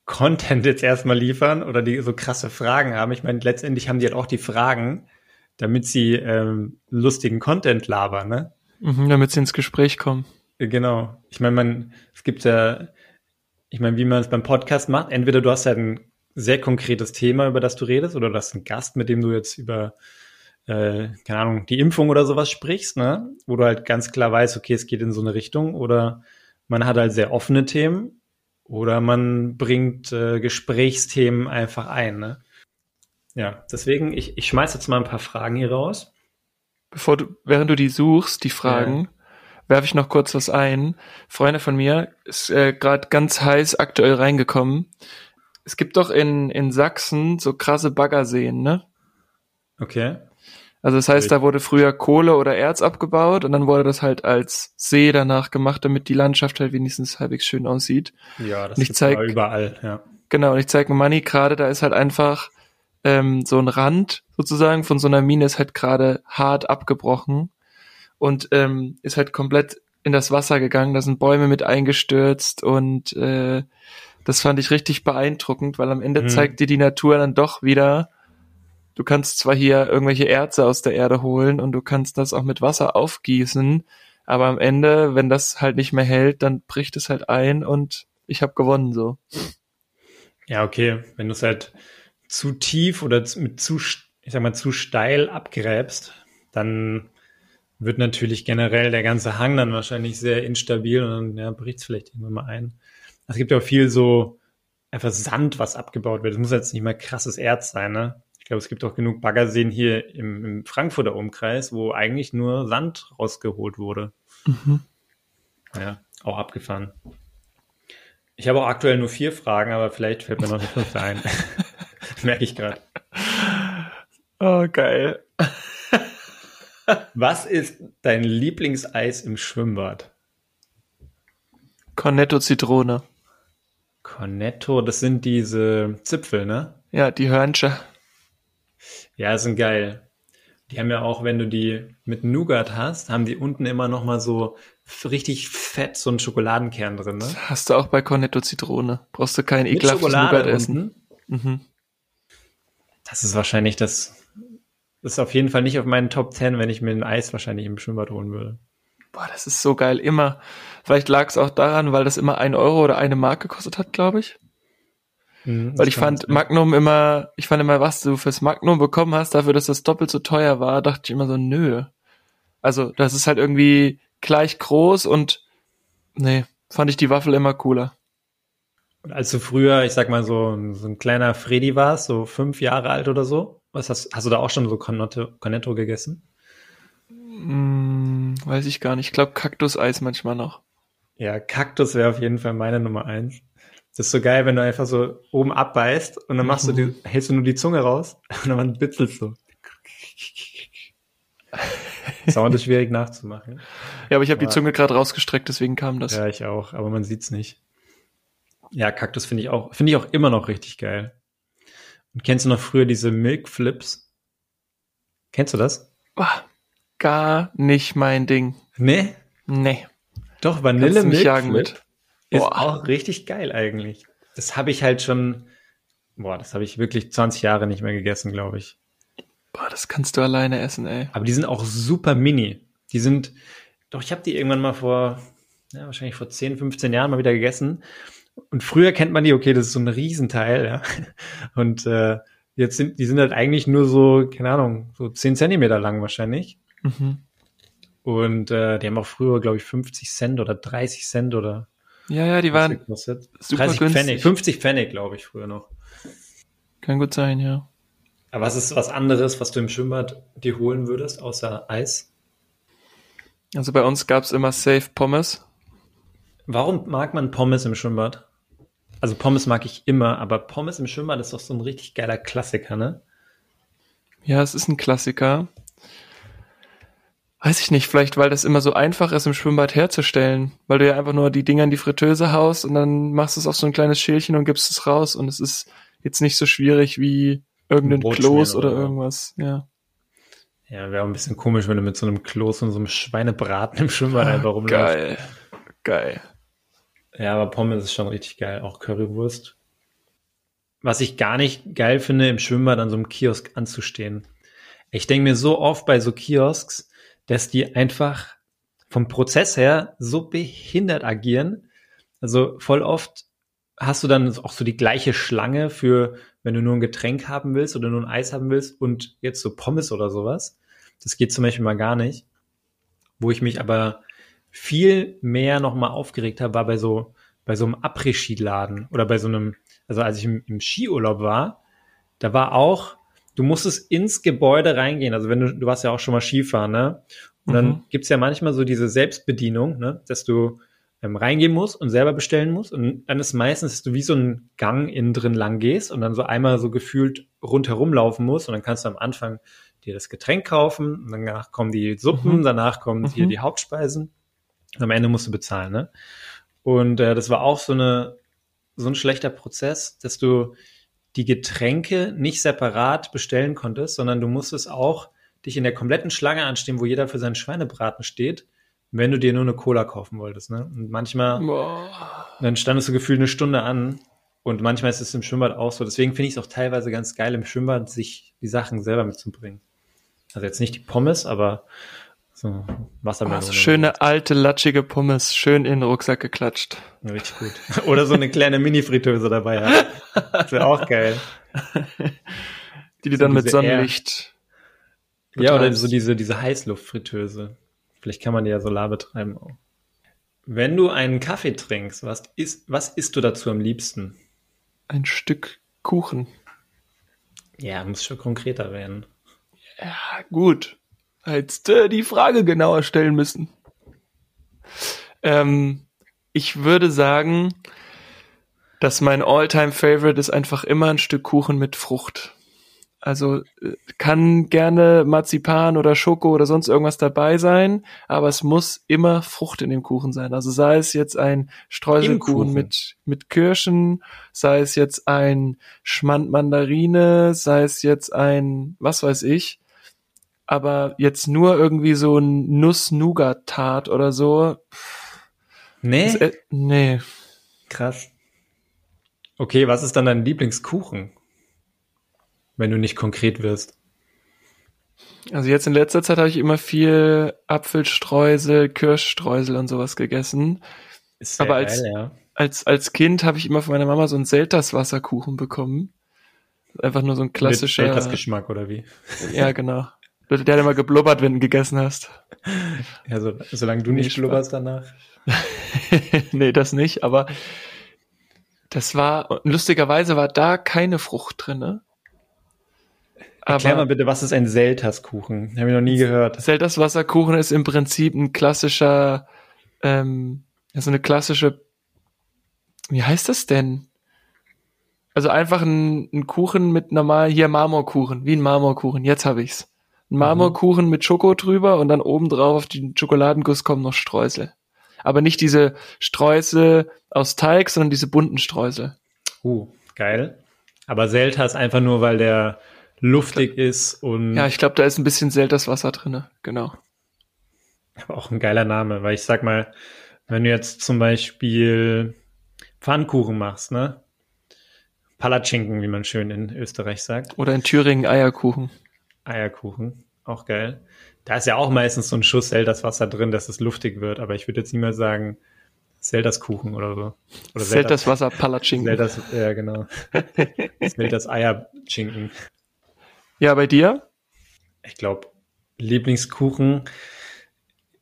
Content jetzt erstmal liefern oder die so krasse Fragen haben. Ich meine, letztendlich haben die halt auch die Fragen, damit sie ähm, lustigen Content labern, ne? Mhm, damit sie ins Gespräch kommen. Genau. Ich meine, man, es gibt ja, ich meine, wie man es beim Podcast macht, entweder du hast halt ein sehr konkretes Thema, über das du redest, oder du hast einen Gast, mit dem du jetzt über, äh, keine Ahnung, die Impfung oder sowas sprichst, ne? Wo du halt ganz klar weißt, okay, es geht in so eine Richtung, oder man hat halt sehr offene Themen, oder man bringt äh, Gesprächsthemen einfach ein, ne? Ja, deswegen, ich, ich schmeiß jetzt mal ein paar Fragen hier raus. Bevor du, während du die suchst, die Fragen, ja. werfe ich noch kurz was ein. Freunde von mir ist äh, gerade ganz heiß aktuell reingekommen es gibt doch in, in Sachsen so krasse Baggerseen, ne? Okay. Also das heißt, da wurde früher Kohle oder Erz abgebaut und dann wurde das halt als See danach gemacht, damit die Landschaft halt wenigstens halbwegs schön aussieht. Ja, das ist überall, ja. Genau, und ich zeige Money gerade, da ist halt einfach ähm, so ein Rand sozusagen von so einer Mine ist halt gerade hart abgebrochen und ähm, ist halt komplett in das Wasser gegangen. Da sind Bäume mit eingestürzt und äh, das fand ich richtig beeindruckend, weil am Ende mhm. zeigt dir die Natur dann doch wieder, du kannst zwar hier irgendwelche Erze aus der Erde holen und du kannst das auch mit Wasser aufgießen, aber am Ende, wenn das halt nicht mehr hält, dann bricht es halt ein und ich habe gewonnen so. Ja, okay, wenn du es halt zu tief oder mit zu, ich sag mal, zu steil abgräbst, dann wird natürlich generell der ganze Hang dann wahrscheinlich sehr instabil und dann ja, bricht es vielleicht irgendwann mal ein. Es gibt ja auch viel so einfach Sand, was abgebaut wird. Es muss jetzt nicht mal krasses Erz sein, ne? Ich glaube, es gibt auch genug Baggerseen hier im, im Frankfurter Umkreis, wo eigentlich nur Sand rausgeholt wurde. Mhm. Ja, auch abgefahren. Ich habe auch aktuell nur vier Fragen, aber vielleicht fällt mir noch eine fünfte ein. *laughs* Merke ich gerade. Oh, geil. Was ist dein Lieblingseis im Schwimmbad? Cornetto Zitrone. Cornetto, das sind diese Zipfel, ne? Ja, die Hörnchen. Ja, sind geil. Die haben ja auch, wenn du die mit Nougat hast, haben die unten immer noch mal so richtig fett so einen Schokoladenkern drin, ne? hast du auch bei Cornetto Zitrone. Brauchst du kein ekelhaftes Nougat essen. Mhm. Das ist wahrscheinlich das ist auf jeden Fall nicht auf meinen Top 10, wenn ich mir ein Eis wahrscheinlich im Schwimmbad holen würde. Boah, das ist so geil. Immer. Vielleicht lag es auch daran, weil das immer ein Euro oder eine Mark gekostet hat, glaube ich. Mhm, weil ich fand sein. Magnum immer, ich fand immer, was du fürs Magnum bekommen hast, dafür, dass das doppelt so teuer war, dachte ich immer so, nö. Also, das ist halt irgendwie gleich groß und nee, fand ich die Waffel immer cooler. Und als du früher, ich sag mal, so, so ein kleiner Freddy warst, so fünf Jahre alt oder so, was hast, hast du da auch schon so Cornetto, Cornetto gegessen? Hm, weiß ich gar nicht. Ich glaube Kaktuseis manchmal noch. Ja, Kaktus wäre auf jeden Fall meine Nummer eins. Das ist so geil, wenn du einfach so oben abbeißt und dann machst mhm. du die, hältst du nur die Zunge raus *laughs* und dann bitzelst du. Sound *laughs* ist schwierig nachzumachen. Ja, aber ich habe die Zunge gerade rausgestreckt, deswegen kam das. Ja, ich auch, aber man sieht's nicht. Ja, Kaktus finde ich auch, finde ich auch immer noch richtig geil. Und kennst du noch früher diese Milk Flips? Kennst du das? Ah, gar nicht mein Ding. Nee? Nee. Doch, Vanille mich Milk jagen Flip mit. ist Boah. auch richtig geil eigentlich. Das habe ich halt schon, boah, das habe ich wirklich 20 Jahre nicht mehr gegessen, glaube ich. Boah, das kannst du alleine essen, ey. Aber die sind auch super mini. Die sind, doch, ich habe die irgendwann mal vor, ja, wahrscheinlich vor 10, 15 Jahren mal wieder gegessen. Und früher kennt man die, okay, das ist so ein Riesenteil, ja. Und äh, jetzt sind, die sind halt eigentlich nur so, keine Ahnung, so 10 Zentimeter lang wahrscheinlich. Mhm. Und äh, die haben auch früher, glaube ich, 50 Cent oder 30 Cent oder Ja, ja, die waren, gekostet. super 30 günstig. Pfennig, 50 Pfennig, glaube ich, früher noch. kann gut sein, ja. Aber was ist was anderes, was du im Schwimmbad dir holen würdest, außer Eis? Also bei uns gab's immer Safe Pommes. Warum mag man Pommes im Schwimmbad? Also Pommes mag ich immer, aber Pommes im Schwimmbad ist doch so ein richtig geiler Klassiker, ne? Ja, es ist ein Klassiker. Weiß ich nicht, vielleicht weil das immer so einfach ist im Schwimmbad herzustellen, weil du ja einfach nur die Dinger in die Fritteuse haust und dann machst du es auf so ein kleines Schälchen und gibst es raus und es ist jetzt nicht so schwierig wie irgendein Kloß oder oder- irgendwas, ja. Ja, wäre auch ein bisschen komisch, wenn du mit so einem Kloß und so einem Schweinebraten im Schwimmbad einfach rumläufst. Geil. Geil. Ja, aber Pommes ist schon richtig geil, auch Currywurst. Was ich gar nicht geil finde, im Schwimmbad an so einem Kiosk anzustehen. Ich denke mir so oft bei so Kiosks, dass die einfach vom Prozess her so behindert agieren. Also voll oft hast du dann auch so die gleiche Schlange für, wenn du nur ein Getränk haben willst oder nur ein Eis haben willst und jetzt so Pommes oder sowas. Das geht zum Beispiel mal gar nicht. Wo ich mich aber viel mehr nochmal aufgeregt habe, war bei so, bei so einem Après-Ski-Laden oder bei so einem, also als ich im, im Skiurlaub war, da war auch, du musstest ins Gebäude reingehen. Also wenn du, du warst ja auch schon mal Skifahren, ne? Und dann Mhm. gibt's ja manchmal so diese Selbstbedienung, ne? Dass du ähm, reingehen musst und selber bestellen musst. Und dann ist meistens, dass du wie so einen Gang innen drin lang gehst und dann so einmal so gefühlt rundherum laufen musst. Und dann kannst du am Anfang dir das Getränk kaufen, und danach kommen die Suppen, Mhm. danach kommen hier Mhm. die Hauptspeisen. Am Ende musst du bezahlen, ne? Und äh, das war auch so eine so ein schlechter Prozess, dass du die Getränke nicht separat bestellen konntest, sondern du musstest auch dich in der kompletten Schlange anstehen, wo jeder für seinen Schweinebraten steht, wenn du dir nur eine Cola kaufen wolltest. Ne? Und manchmal, Boah. dann standest du gefühlt eine Stunde an und manchmal ist es im Schwimmbad auch so. Deswegen finde ich es auch teilweise ganz geil, im Schwimmbad sich die Sachen selber mitzubringen. Also jetzt nicht die Pommes, aber so Wassermelone. Oh, so schöne alte, latschige Pommes, schön in den Rucksack geklatscht. Ja, Richtig gut. *laughs* Oder so eine kleine Mini-Fritteuse dabei hat. Das wäre auch geil. Die die So dann mit Sonnenlicht. Ja, oder so diese, diese Heißluftfritteuse. Vielleicht kann man die ja Solar betreiben auch. Wenn du einen Kaffee trinkst, was isst, was isst du dazu am liebsten? Ein Stück Kuchen. Ja, muss schon konkreter werden. Ja, gut. Hättest du die Frage genauer stellen müssen. Ähm, ich würde sagen, dass mein Alltime favorite ist einfach immer ein Stück Kuchen mit Frucht. Also äh, kann gerne Marzipan oder Schoko oder sonst irgendwas dabei sein, aber es muss immer Frucht in dem Kuchen sein. Also sei es jetzt ein Streuselkuchen Kuchen. mit, mit Kirschen, sei es jetzt ein Schmand Mandarine, sei es jetzt ein, was weiß ich, aber jetzt nur irgendwie so ein Nuss-Nougat-Tart oder so. Nee? Das, äh, nee. Krass. Okay, was ist dann dein Lieblingskuchen? Wenn du nicht konkret wirst. Also jetzt in letzter Zeit habe ich immer viel Apfelstreusel, Kirschstreusel und sowas gegessen. Ist Aber als- ja. Als, als Kind habe ich immer von meiner Mama so einen Selters-Wasserkuchen bekommen. Einfach nur so ein klassischer. Selters-Geschmack oder wie? Ja, genau. Der hat immer geblubbert, wenn du gegessen hast. *laughs* Ja, so, solange du nicht Spaß. blubberst danach. *laughs* nee, das nicht, aber das war, lustigerweise war da keine Frucht drinne. Erklär mal Aber bitte, was ist ein Selterskuchen? Habe ich noch nie gehört. Selters Wasserkuchen ist im Prinzip ein klassischer, ähm, so eine klassische, wie heißt das denn? Also einfach ein, ein Kuchen mit normal, hier Marmorkuchen, wie ein Marmorkuchen, jetzt habe ich's. Ein Marmorkuchen mit Schoko drüber und dann oben drauf auf den Schokoladenguss kommen noch Streusel. Aber nicht diese Streusel aus Teig, sondern diese bunten Streusel. Uh, geil. Aber Selta ist einfach nur, weil der luftig ist und. Ja, ich glaube, da ist ein bisschen Selters Wasser drinne, genau. Auch ein geiler Name, weil ich sag mal, wenn du jetzt zum Beispiel Pfannkuchen machst, ne? Palatschinken, wie man schön in Österreich sagt. Oder in Thüringen Eierkuchen. Eierkuchen, auch geil. Da ist ja auch meistens so ein Schuss Selters Wasser drin, dass es luftig wird, aber ich würde jetzt mehr sagen Selters Kuchen oder so. Oder Selters Wasser Palatschinken. Selters, ja, genau. *laughs* Selters Eierschinken. Ja, bei dir? Ich glaube, Lieblingskuchen.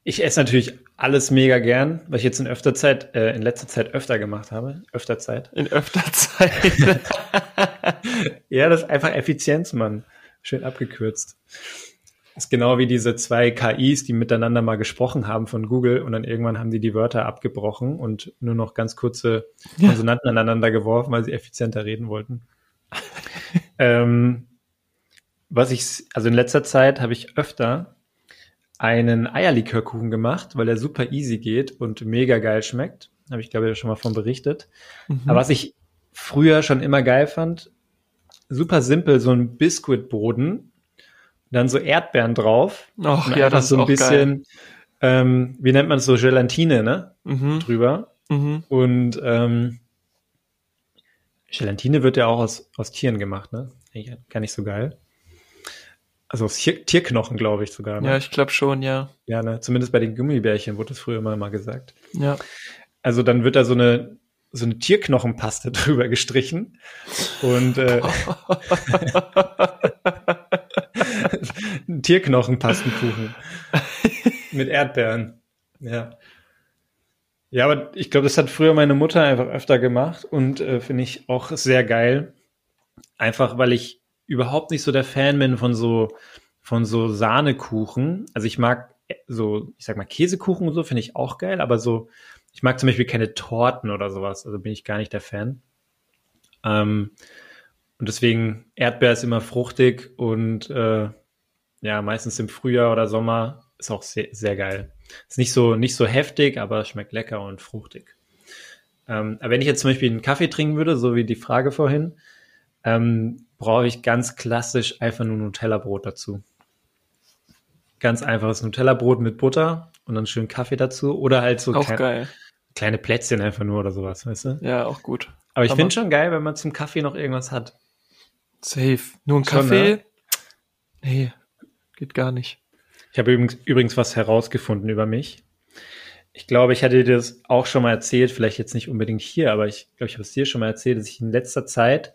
Ich esse natürlich alles mega gern, was ich jetzt in öfter Zeit, äh, in letzter Zeit öfter gemacht habe. Öfter Zeit. In öfter Zeit. *laughs* ja, das ist einfach Effizienz, Mann. Schön abgekürzt. Das ist genau wie diese zwei KIs, die miteinander mal gesprochen haben von Google und dann irgendwann haben die die Wörter abgebrochen und nur noch ganz kurze Konsonanten ja. aneinander geworfen, weil sie effizienter reden wollten. *laughs* ähm, was ich, also in letzter Zeit habe ich öfter einen Eierlikörkuchen gemacht, weil er super easy geht und mega geil schmeckt. Habe ich, glaube ich, schon mal von berichtet. Mhm. Aber was ich früher schon immer geil fand, super simpel, so ein Biskuitboden, dann so Erdbeeren drauf. Ach, ja, das so ein bisschen, ähm, wie nennt man es so, Gelatine, ne? Mhm. Drüber. Mhm. Und ähm, Gelatine wird ja auch aus, aus Tieren gemacht, ne? Gar nicht so geil. Also aus Tierknochen, glaube ich sogar. Ne? Ja, ich glaube schon, ja. Ja, ne? Zumindest bei den Gummibärchen wurde das früher immer mal gesagt. Ja. Also dann wird da so eine so eine Tierknochenpaste *laughs* drüber gestrichen und äh, *laughs* Tierknochenpastenkuchen mit Erdbeeren. Ja. Ja, aber ich glaube, das hat früher meine Mutter einfach öfter gemacht und äh, finde ich auch sehr geil. Einfach weil ich überhaupt nicht so der Fan bin von so, von so Sahnekuchen. Also ich mag so, ich sag mal, Käsekuchen und so finde ich auch geil, aber so, ich mag zum Beispiel keine Torten oder sowas, also bin ich gar nicht der Fan. Ähm, und deswegen Erdbeer ist immer fruchtig und äh, ja, meistens im Frühjahr oder Sommer ist auch sehr, sehr geil. Ist nicht so, nicht so heftig, aber schmeckt lecker und fruchtig. Ähm, aber wenn ich jetzt zum Beispiel einen Kaffee trinken würde, so wie die Frage vorhin, ähm, brauche ich ganz klassisch einfach nur Nutella-Brot dazu. Ganz einfaches Nutella-Brot mit Butter und dann schön Kaffee dazu oder halt so auch geil. kleine Plätzchen einfach nur oder sowas, weißt du? Ja, auch gut. Aber ich finde schon geil, wenn man zum Kaffee noch irgendwas hat. Safe. Nur ein Kaffee? Schon, ne? Nee, geht gar nicht. Ich habe übrigens, übrigens was herausgefunden über mich. Ich glaube, ich hatte dir das auch schon mal erzählt, vielleicht jetzt nicht unbedingt hier, aber ich glaube, ich habe es dir schon mal erzählt, dass ich in letzter Zeit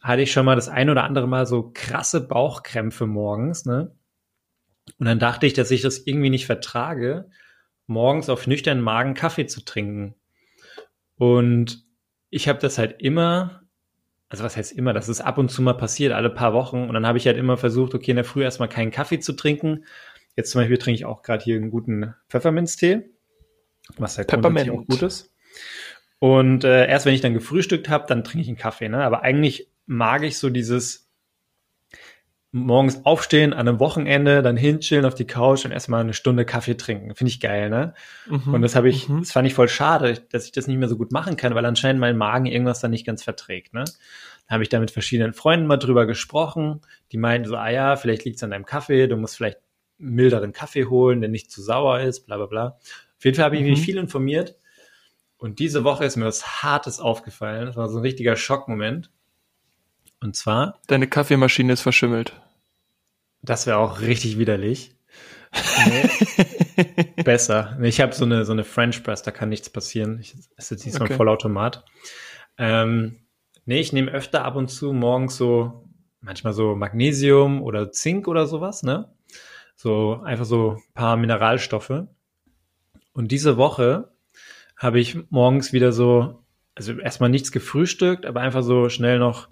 hatte ich schon mal das ein oder andere Mal so krasse Bauchkrämpfe morgens, ne? Und dann dachte ich, dass ich das irgendwie nicht vertrage, morgens auf nüchternen Magen Kaffee zu trinken. Und ich habe das halt immer, also was heißt immer, das ist ab und zu mal passiert, alle paar Wochen. Und dann habe ich halt immer versucht, okay, in der Früh erstmal keinen Kaffee zu trinken. Jetzt zum Beispiel trinke ich auch gerade hier einen guten Pfefferminztee, was halt Peppermint. auch gut ist. Und äh, erst wenn ich dann gefrühstückt habe, dann trinke ich einen Kaffee. Ne? Aber eigentlich mag ich so dieses morgens aufstehen an einem Wochenende, dann hinchillen auf die Couch und erstmal eine Stunde Kaffee trinken. Finde ich geil, ne? Mhm, und das habe ich, mhm. das fand ich voll schade, dass ich das nicht mehr so gut machen kann, weil anscheinend mein Magen irgendwas dann nicht ganz verträgt, ne? Da habe ich da mit verschiedenen Freunden mal drüber gesprochen. Die meinten so, ah ja, vielleicht liegt es an deinem Kaffee, du musst vielleicht milderen Kaffee holen, der nicht zu sauer ist, bla bla bla. Auf jeden Fall habe ich mich mhm. viel informiert. Und diese Woche ist mir was Hartes aufgefallen. Das war so ein richtiger Schockmoment. Und zwar? Deine Kaffeemaschine ist verschimmelt. Das wäre auch richtig widerlich. Nee, *laughs* besser. Ich habe so eine, so eine French Press, da kann nichts passieren. Ich ist jetzt nicht so ein okay. Vollautomat. Ähm, nee, ich nehme öfter ab und zu morgens so, manchmal so Magnesium oder Zink oder sowas, ne? So einfach so ein paar Mineralstoffe. Und diese Woche habe ich morgens wieder so, also erstmal nichts gefrühstückt, aber einfach so schnell noch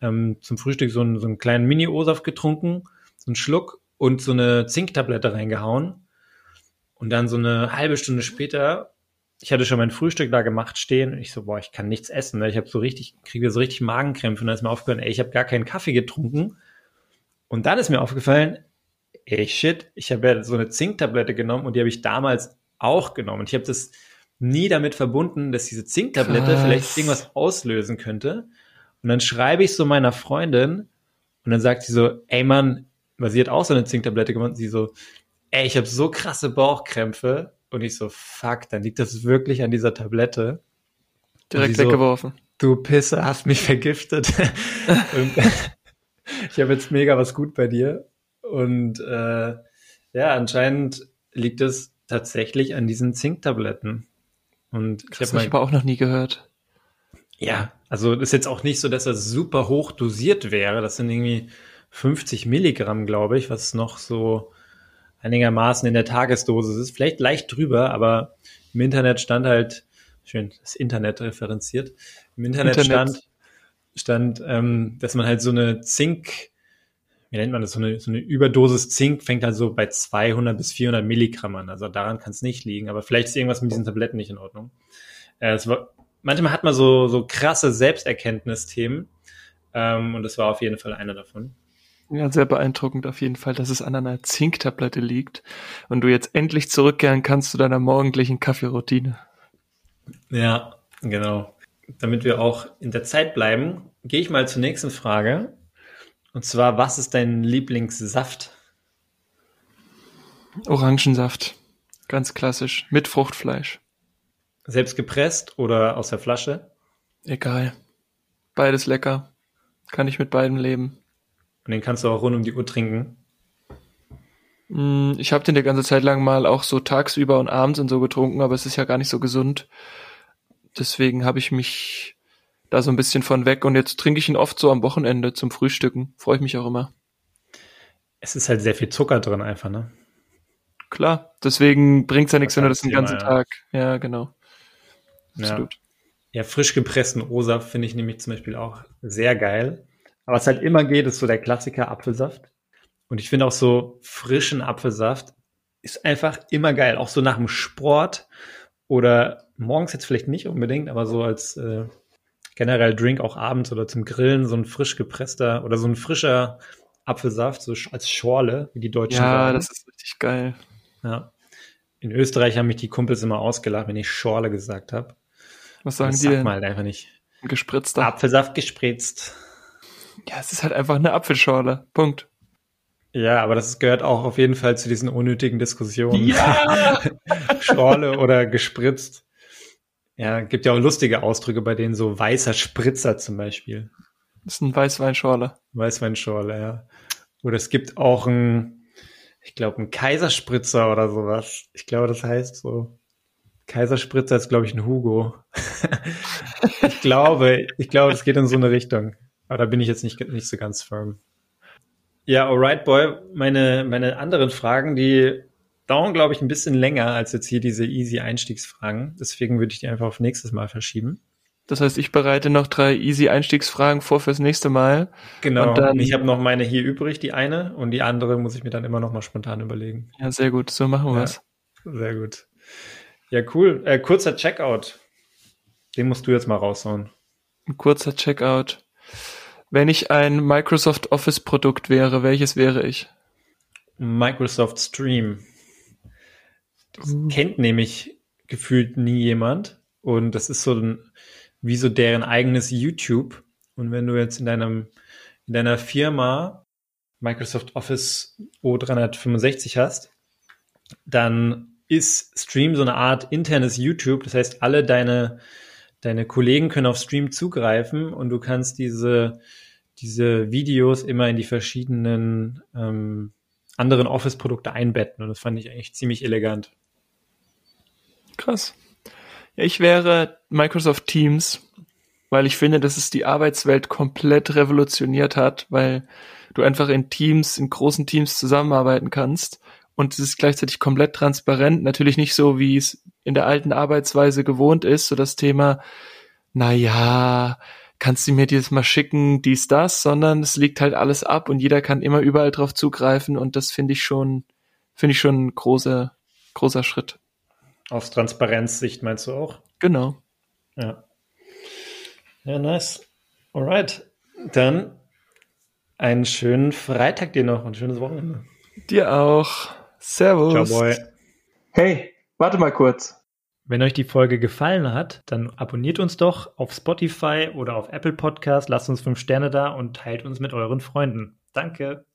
ähm, zum Frühstück so einen, so einen kleinen Mini-O-Saft getrunken, so einen Schluck und so eine Zinktablette reingehauen. Und dann so eine halbe Stunde später, ich hatte schon mein Frühstück da gemacht stehen und ich so, boah, ich kann nichts essen. Ne? Ich habe so richtig, kriege so richtig Magenkrämpfe und dann ist mir aufgehört, ey, ich habe gar keinen Kaffee getrunken. Und dann ist mir aufgefallen, ey shit, ich habe ja so eine Zinktablette genommen und die habe ich damals auch genommen. Und ich habe das nie damit verbunden, dass diese Zinktablette Krass. vielleicht irgendwas auslösen könnte. Und dann schreibe ich so meiner Freundin und dann sagt sie so, ey Mann, weil sie hat auch so eine Zinktablette gemacht, und sie so, ey, ich habe so krasse Bauchkrämpfe. Und ich so, fuck, dann liegt das wirklich an dieser Tablette. Direkt so- weggeworfen. Du Pisse, hast mich vergiftet. *laughs* *laughs* ich habe jetzt mega was gut bei dir. Und äh, ja, anscheinend liegt es tatsächlich an diesen Zinktabletten. Und ich Das habe aber auch noch nie gehört. Ja, also ist jetzt auch nicht so, dass das super hoch dosiert wäre. Das sind irgendwie 50 Milligramm, glaube ich, was noch so einigermaßen in der Tagesdosis ist. Vielleicht leicht drüber, aber im Internet stand halt, schön, das Internet referenziert. Im Internet, Internet. stand, stand ähm, dass man halt so eine Zink, wie nennt man das, so eine, so eine Überdosis Zink fängt halt so bei 200 bis 400 Milligramm an. Also daran kann es nicht liegen, aber vielleicht ist irgendwas mit diesen Tabletten nicht in Ordnung. Äh, es war, manchmal hat man so, so krasse Selbsterkenntnisthemen ähm, und das war auf jeden Fall einer davon. Ja, sehr beeindruckend auf jeden Fall, dass es an einer Zinktablette liegt und du jetzt endlich zurückkehren kannst zu deiner morgendlichen Kaffeeroutine. Ja, genau. Damit wir auch in der Zeit bleiben, gehe ich mal zur nächsten Frage. Und zwar, was ist dein Lieblingssaft? Orangensaft. Ganz klassisch. Mit Fruchtfleisch. Selbst gepresst oder aus der Flasche? Egal. Beides lecker. Kann ich mit beidem leben. Und den kannst du auch rund um die Uhr trinken. Mm, Ich habe den die ganze Zeit lang mal auch so tagsüber und abends und so getrunken, aber es ist ja gar nicht so gesund. Deswegen habe ich mich da so ein bisschen von weg und jetzt trinke ich ihn oft so am Wochenende zum Frühstücken. Freue ich mich auch immer. Es ist halt sehr viel Zucker drin einfach, ne? Klar, deswegen bringt's ja nichts, wenn du das den Thema, ganzen ja. Tag. Ja, genau. Ja. Absolut. Ja, frisch gepressten O-Saft finde ich nämlich zum Beispiel auch sehr geil. Aber was halt immer geht, ist so der Klassiker Apfelsaft. Und ich finde auch so frischen Apfelsaft ist einfach immer geil. Auch so nach dem Sport oder morgens jetzt vielleicht nicht unbedingt, aber so als äh, generell Drink auch abends oder zum Grillen so ein frisch gepresster oder so ein frischer Apfelsaft, so als Schorle, wie die Deutschen Ja, sagen. das ist richtig geil. ja. In Österreich haben mich die Kumpels immer ausgelacht, wenn ich Schorle gesagt habe. Was sagen Das die sagt denn? man halt einfach nicht. Gespritzter. Apfelsaft gespritzt. Ja, es ist halt einfach eine Apfelschorle. Punkt. Ja, aber das gehört auch auf jeden Fall zu diesen unnötigen Diskussionen. Ja! *laughs* Schorle oder gespritzt. Ja, gibt ja auch lustige Ausdrücke bei denen, so weißer Spritzer zum Beispiel. Das ist ein Weißweinschorle. Weißweinschorle, ja. Oder es gibt auch ein, ich glaube, ein Kaiserspritzer oder sowas. Ich glaube, das heißt so. Kaiserspritzer ist, glaube ich, ein Hugo. *laughs* ich glaube, ich glaube, es geht in so eine Richtung. Aber da bin ich jetzt nicht, nicht so ganz firm. Ja, alright, boy. Meine, meine anderen Fragen, die dauern, glaube ich, ein bisschen länger als jetzt hier diese easy Einstiegsfragen. Deswegen würde ich die einfach auf nächstes Mal verschieben. Das heißt, ich bereite noch drei easy Einstiegsfragen vor fürs nächste Mal. Genau. Und dann- ich habe noch meine hier übrig, die eine, und die andere muss ich mir dann immer noch mal spontan überlegen. Ja, sehr gut. So machen Ja. wir's. Sehr gut. Ja, cool. Äh, kurzer Checkout. Den musst du jetzt mal raushauen. Ein kurzer Checkout. Wenn ich ein Microsoft Office Produkt wäre, welches wäre ich? Microsoft Stream. Das Uh. kennt nämlich gefühlt nie jemand. Und das ist so ein, wie so deren eigenes YouTube. Und wenn du jetzt in deinem, in deiner Firma Microsoft Office O365 hast, dann ist Stream so eine Art internes YouTube. Das heißt, alle deine, deine Kollegen können auf Stream zugreifen und du kannst diese, diese Videos immer in die verschiedenen ähm, anderen Office-Produkte einbetten. Und das fand ich eigentlich ziemlich elegant. Krass. Ja, ich wäre Microsoft Teams, weil ich finde, dass es die Arbeitswelt komplett revolutioniert hat, weil du einfach in Teams, in großen Teams zusammenarbeiten kannst und es ist gleichzeitig komplett transparent. Natürlich nicht so, wie es in der alten Arbeitsweise gewohnt ist, so das Thema, na ja, kannst du mir dieses mal schicken, dies, das, sondern es liegt halt alles ab und jeder kann immer überall drauf zugreifen und das finde ich schon, finde ich schon ein großer, großer Schritt. Aus Transparenzsicht meinst du auch? Genau. Ja. Ja, nice. Alright. Dann Einen schönen Freitag dir noch und ein schönes Wochenende. Dir auch. Servus. Ciao, boy. Hey, warte mal kurz. Wenn euch die Folge gefallen hat, dann abonniert uns doch auf Spotify oder auf Apple Podcast, lasst uns fünf Sterne da und teilt uns mit euren Freunden. Danke.